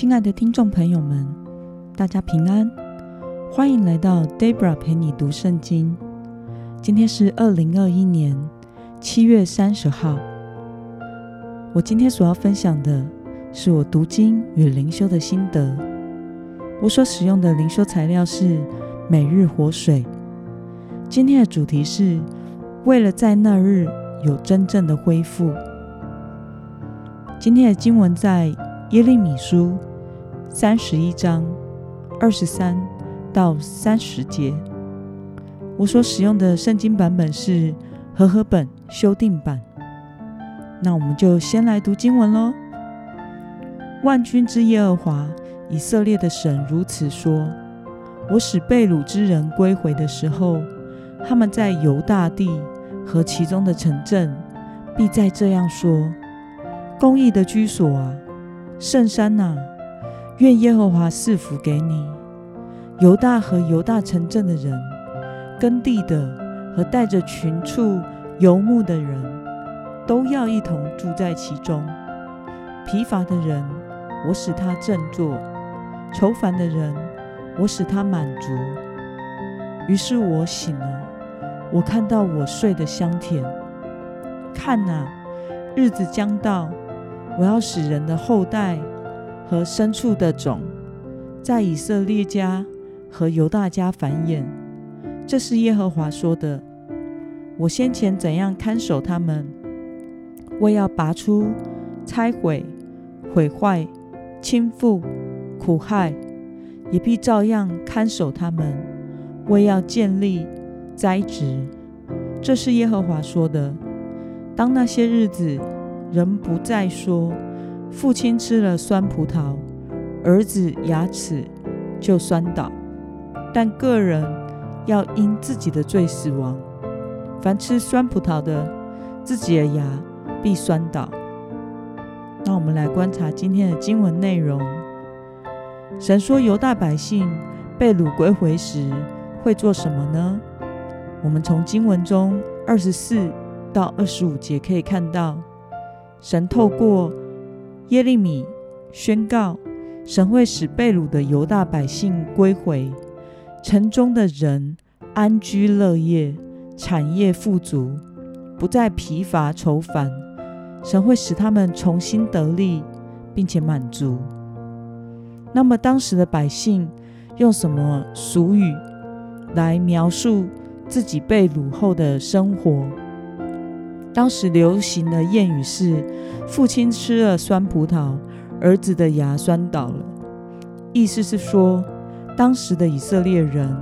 亲爱的听众朋友们，大家平安，欢迎来到 Debra 陪你读圣经。今天是二零二一年七月三十号。我今天所要分享的是我读经与灵修的心得。我所使用的灵修材料是每日活水。今天的主题是为了在那日有真正的恢复。今天的经文在。耶利米书三十一章二十三到三十节，我所使用的圣经版本是和合本修订版。那我们就先来读经文喽。万军之耶和华以色列的神如此说：我使被掳之人归回的时候，他们在犹大地和其中的城镇，必再这样说：公义的居所啊！圣山呐，愿耶和华赐福给你。犹大和犹大城镇的人，耕地的和带着群畜游牧的人，都要一同住在其中。疲乏的人，我使他振作；愁烦的人，我使他满足。于是我醒了，我看到我睡得香甜。看呐，日子将到。我要使人的后代和牲畜的种在以色列家和犹大家繁衍，这是耶和华说的。我先前怎样看守他们，我要拔出、拆毁、毁坏、倾覆、苦害，也必照样看守他们。我要建立、栽植，这是耶和华说的。当那些日子。人不再说父亲吃了酸葡萄，儿子牙齿就酸倒，但个人要因自己的罪死亡。凡吃酸葡萄的，自己的牙必酸倒。那我们来观察今天的经文内容。神说犹大百姓被掳归回时会做什么呢？我们从经文中二十四到二十五节可以看到。神透过耶利米宣告，神会使被掳的犹大百姓归回，城中的人安居乐业，产业富足，不再疲乏愁烦。神会使他们重新得力，并且满足。那么当时的百姓用什么俗语来描述自己被掳后的生活？当时流行的谚语是：“父亲吃了酸葡萄，儿子的牙酸倒了。”意思是说，当时的以色列人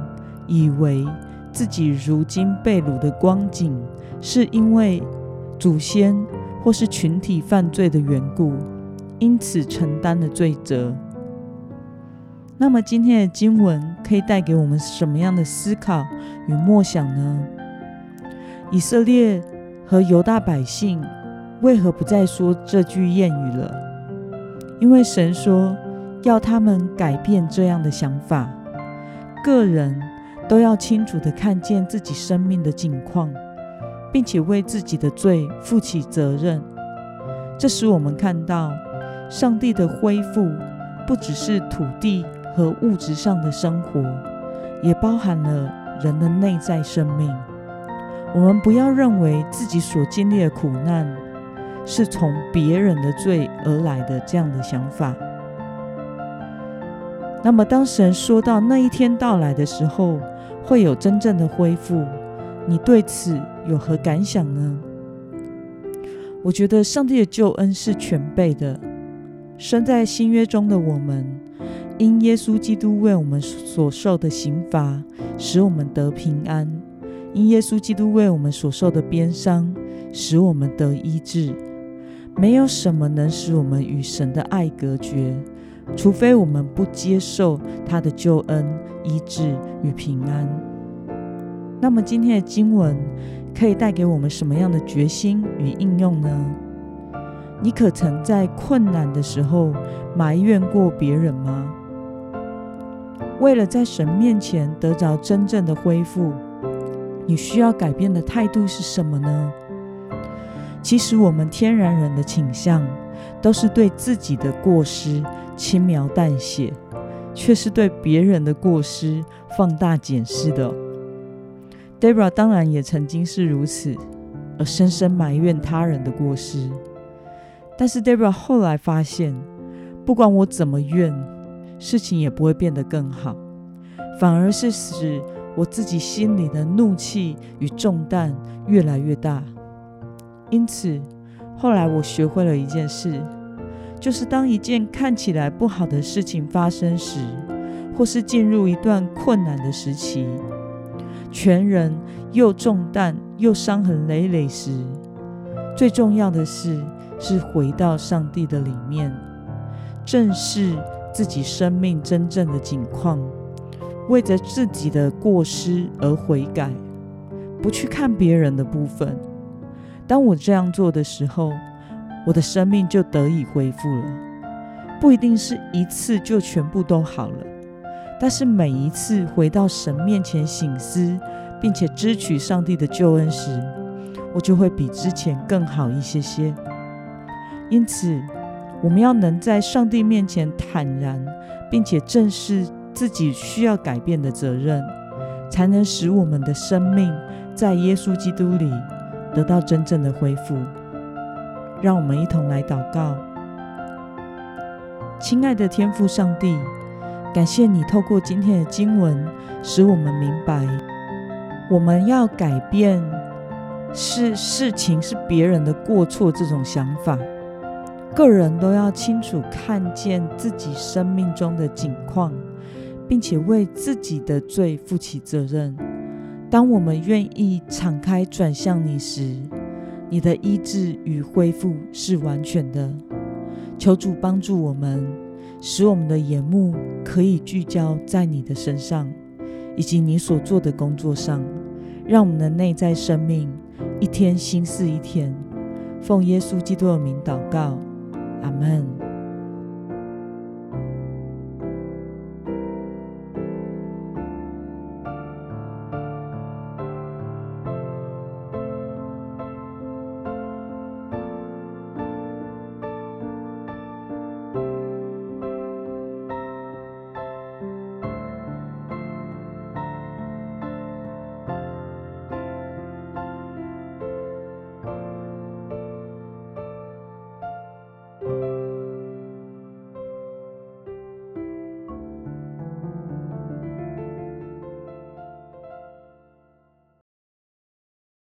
以为自己如今被掳的光景，是因为祖先或是群体犯罪的缘故，因此承担了罪责。那么，今天的经文可以带给我们什么样的思考与默想呢？以色列。和犹大百姓为何不再说这句谚语了？因为神说要他们改变这样的想法，个人都要清楚的看见自己生命的境况，并且为自己的罪负起责任。这使我们看到上帝的恢复不只是土地和物质上的生活，也包含了人的内在生命。我们不要认为自己所经历的苦难是从别人的罪而来的这样的想法。那么，当神说到那一天到来的时候，会有真正的恢复，你对此有何感想呢？我觉得上帝的救恩是全备的。生在新约中的我们，因耶稣基督为我们所受的刑罚，使我们得平安。因耶稣基督为我们所受的鞭伤，使我们得医治。没有什么能使我们与神的爱隔绝，除非我们不接受他的救恩、医治与平安。那么，今天的经文可以带给我们什么样的决心与应用呢？你可曾在困难的时候埋怨过别人吗？为了在神面前得着真正的恢复。你需要改变的态度是什么呢？其实我们天然人的倾向，都是对自己的过失轻描淡写，却是对别人的过失放大检视的。Debra 当然也曾经是如此，而深深埋怨他人的过失。但是 Debra 后来发现，不管我怎么怨，事情也不会变得更好，反而是使我自己心里的怒气与重担越来越大。因此，后来我学会了一件事，就是当一件看起来不好的事情发生时，或是进入一段困难的时期，全人又重担又伤痕累累时，最重要的事是回到上帝的里面，正视自己生命真正的境况，为着自己的过失而悔改，不去看别人的部分。当我这样做的时候，我的生命就得以恢复了。不一定是一次就全部都好了，但是每一次回到神面前醒思，并且支取上帝的救恩时，我就会比之前更好一些些。因此，我们要能在上帝面前坦然，并且正视自己需要改变的责任，才能使我们的生命在耶稣基督里。得到真正的恢复，让我们一同来祷告。亲爱的天父上帝，感谢你透过今天的经文，使我们明白，我们要改变是事情是别人的过错这种想法。个人都要清楚看见自己生命中的景况，并且为自己的罪负起责任。当我们愿意敞开转向你时，你的医治与恢复是完全的。求主帮助我们，使我们的眼目可以聚焦在你的身上，以及你所做的工作上，让我们的内在生命一天新似一天。奉耶稣基督的名祷告，阿门。